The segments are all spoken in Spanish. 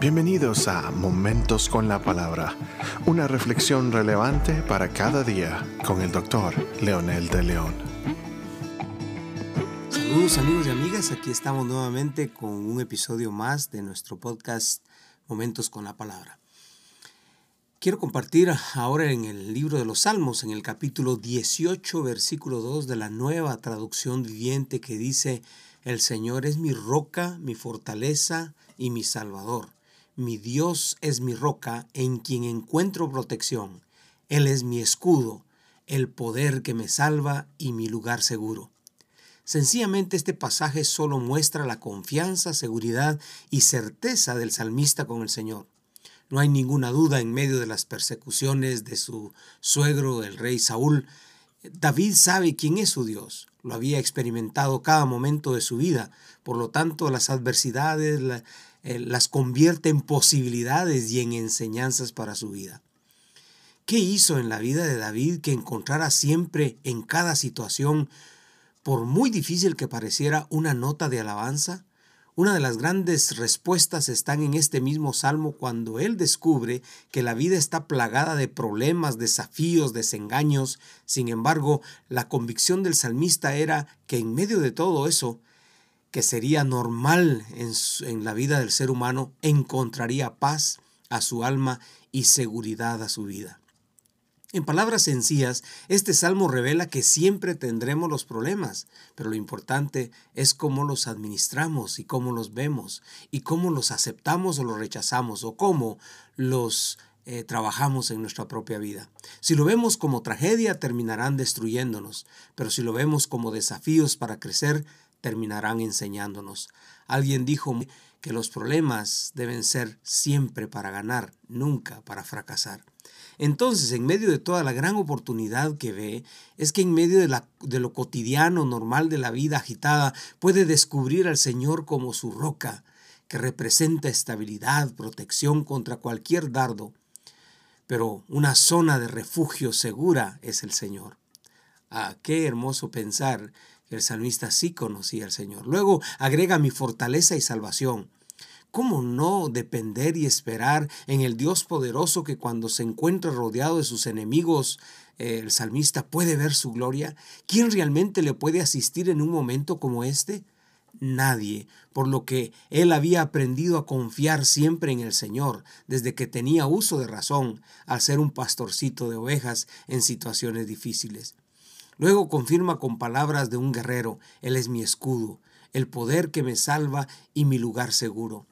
Bienvenidos a Momentos con la Palabra, una reflexión relevante para cada día con el doctor Leonel de León. Saludos amigos y amigas, aquí estamos nuevamente con un episodio más de nuestro podcast Momentos con la Palabra. Quiero compartir ahora en el libro de los Salmos, en el capítulo 18, versículo 2 de la nueva traducción viviente que dice, El Señor es mi roca, mi fortaleza y mi salvador mi Dios es mi roca en quien encuentro protección. Él es mi escudo, el poder que me salva y mi lugar seguro. Sencillamente este pasaje solo muestra la confianza, seguridad y certeza del salmista con el Señor. No hay ninguna duda en medio de las persecuciones de su suegro, el rey Saúl. David sabe quién es su Dios. Lo había experimentado cada momento de su vida. Por lo tanto, las adversidades, eh, las convierte en posibilidades y en enseñanzas para su vida. ¿Qué hizo en la vida de David que encontrara siempre en cada situación, por muy difícil que pareciera, una nota de alabanza? Una de las grandes respuestas están en este mismo salmo cuando él descubre que la vida está plagada de problemas, desafíos, desengaños. Sin embargo, la convicción del salmista era que en medio de todo eso, que sería normal en, la vida del ser humano, encontraría paz a su alma y seguridad a su vida. En palabras sencillas, este salmo revela que siempre tendremos los problemas, pero lo importante es cómo los administramos y cómo los vemos, y cómo los aceptamos o los rechazamos, o cómo los eh, trabajamos en nuestra propia vida. Si lo vemos como tragedia, terminarán destruyéndonos, pero si lo vemos como desafíos para crecer, terminarán enseñándonos. Alguien dijo que los problemas deben ser siempre para ganar, nunca para fracasar. Entonces, en medio de toda la gran oportunidad que ve, es que en medio de, la, de, lo cotidiano, normal de la vida agitada, puede descubrir al Señor como su roca, que representa estabilidad, protección contra cualquier dardo. Pero una zona de refugio segura es el Señor. Ah, qué hermoso pensar el salmista sí conocía al Señor. Luego agrega mi fortaleza y salvación. ¿Cómo no depender y esperar en el Dios poderoso que cuando se encuentra rodeado de sus enemigos, eh, el salmista puede ver su gloria? ¿Quién realmente le puede asistir en un momento como este? Nadie, por lo que él había aprendido a confiar siempre en el Señor desde que tenía uso de razón al ser un pastorcito de ovejas en situaciones difíciles. Luego confirma con palabras de un guerrero, Él es mi escudo, el poder que me salva y mi lugar seguro.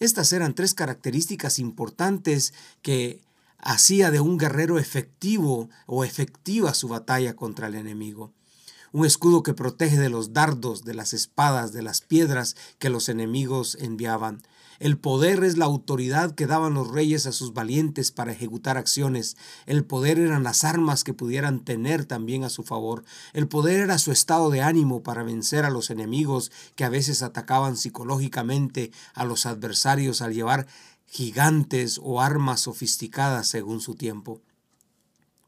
Estas eran tres características importantes que hacía de un guerrero efectivo o efectiva su batalla contra el enemigo. Un escudo que protege de los dardos, de las espadas, de las piedras que los enemigos enviaban. El poder es la autoridad que daban los reyes a sus valientes para ejecutar acciones. El poder eran las armas que pudieran tener también a su favor. El poder era su estado de ánimo para vencer a los enemigos que a veces atacaban psicológicamente a los adversarios al llevar gigantes o armas sofisticadas según su tiempo.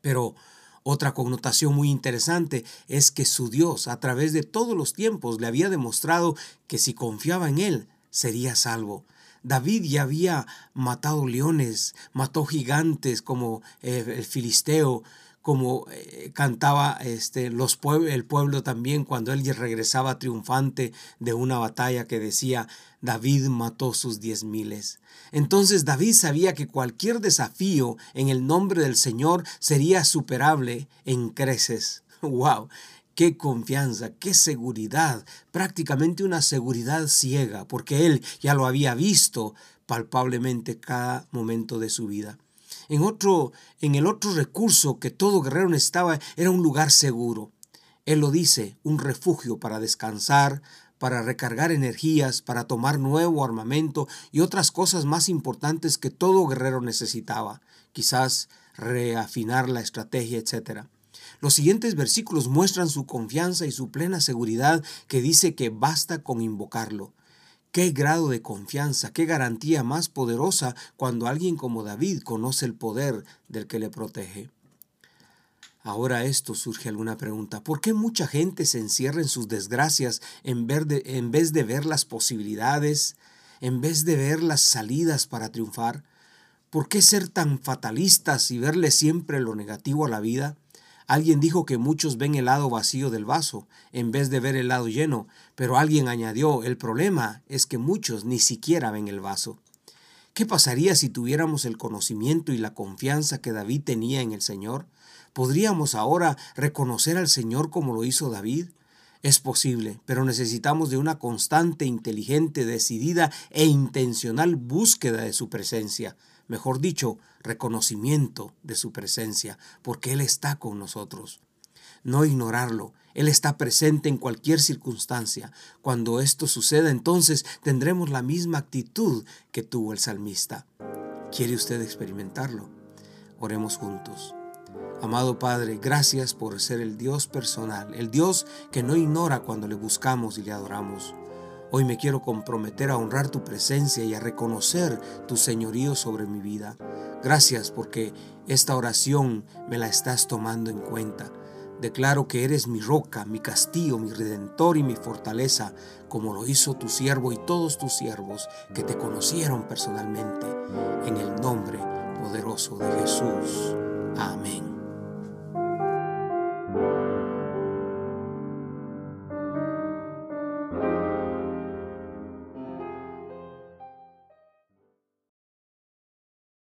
Pero otra connotación muy interesante es que su Dios a través de todos los tiempos le había demostrado que si confiaba en Él, sería salvo. David ya había matado leones, mató gigantes como eh, el filisteo, como eh, cantaba este, los el pueblo también cuando él regresaba triunfante de una batalla que decía, David mató sus diez miles. Entonces David sabía que cualquier desafío en el nombre del Señor sería superable en creces. ¡Wow! Qué confianza, qué seguridad, prácticamente una seguridad ciega, porque él ya lo había visto palpablemente cada momento de su vida. En otro, en el otro recurso que todo guerrero necesitaba era un lugar seguro. Él lo dice, un refugio para descansar, para recargar energías, para tomar nuevo armamento y otras cosas más importantes que todo guerrero necesitaba, quizás reafinar la estrategia, etc. Los siguientes versículos muestran su confianza y su plena seguridad que dice que basta con invocarlo. Qué grado de confianza, qué garantía más poderosa cuando alguien como David conoce el poder del que le protege. Ahora esto surge alguna pregunta. ¿Por qué mucha gente se encierra en sus desgracias en, en vez de ver las posibilidades, en vez de ver las salidas para triunfar? ¿Por qué ser tan fatalistas y verle siempre lo negativo a la vida? Alguien dijo que muchos ven el lado vacío del vaso en vez de ver el lado lleno, pero alguien añadió, el problema es que muchos ni siquiera ven el vaso. ¿Qué pasaría si tuviéramos el conocimiento y la confianza que David tenía en el Señor? ¿Podríamos ahora reconocer al Señor como lo hizo David? Es posible, pero necesitamos de una constante, inteligente, decidida e intencional búsqueda de su presencia mejor dicho, reconocimiento de su presencia, porque Él está con nosotros. No ignorarlo, Él está presente en cualquier circunstancia. Cuando esto suceda, entonces tendremos la misma actitud que tuvo el salmista. ¿Quiere usted experimentarlo? Oremos juntos. Amado Padre, gracias por ser el Dios personal, el Dios que no ignora cuando le buscamos y le adoramos. Hoy me quiero comprometer a honrar tu presencia y a reconocer tu señorío sobre mi vida. Gracias porque esta oración me la estás tomando en cuenta. Declaro que eres mi roca, mi castillo, mi redentor y mi fortaleza, como lo hizo tu siervo y todos tus siervos que te conocieron personalmente. En el nombre poderoso de Jesús. Amén.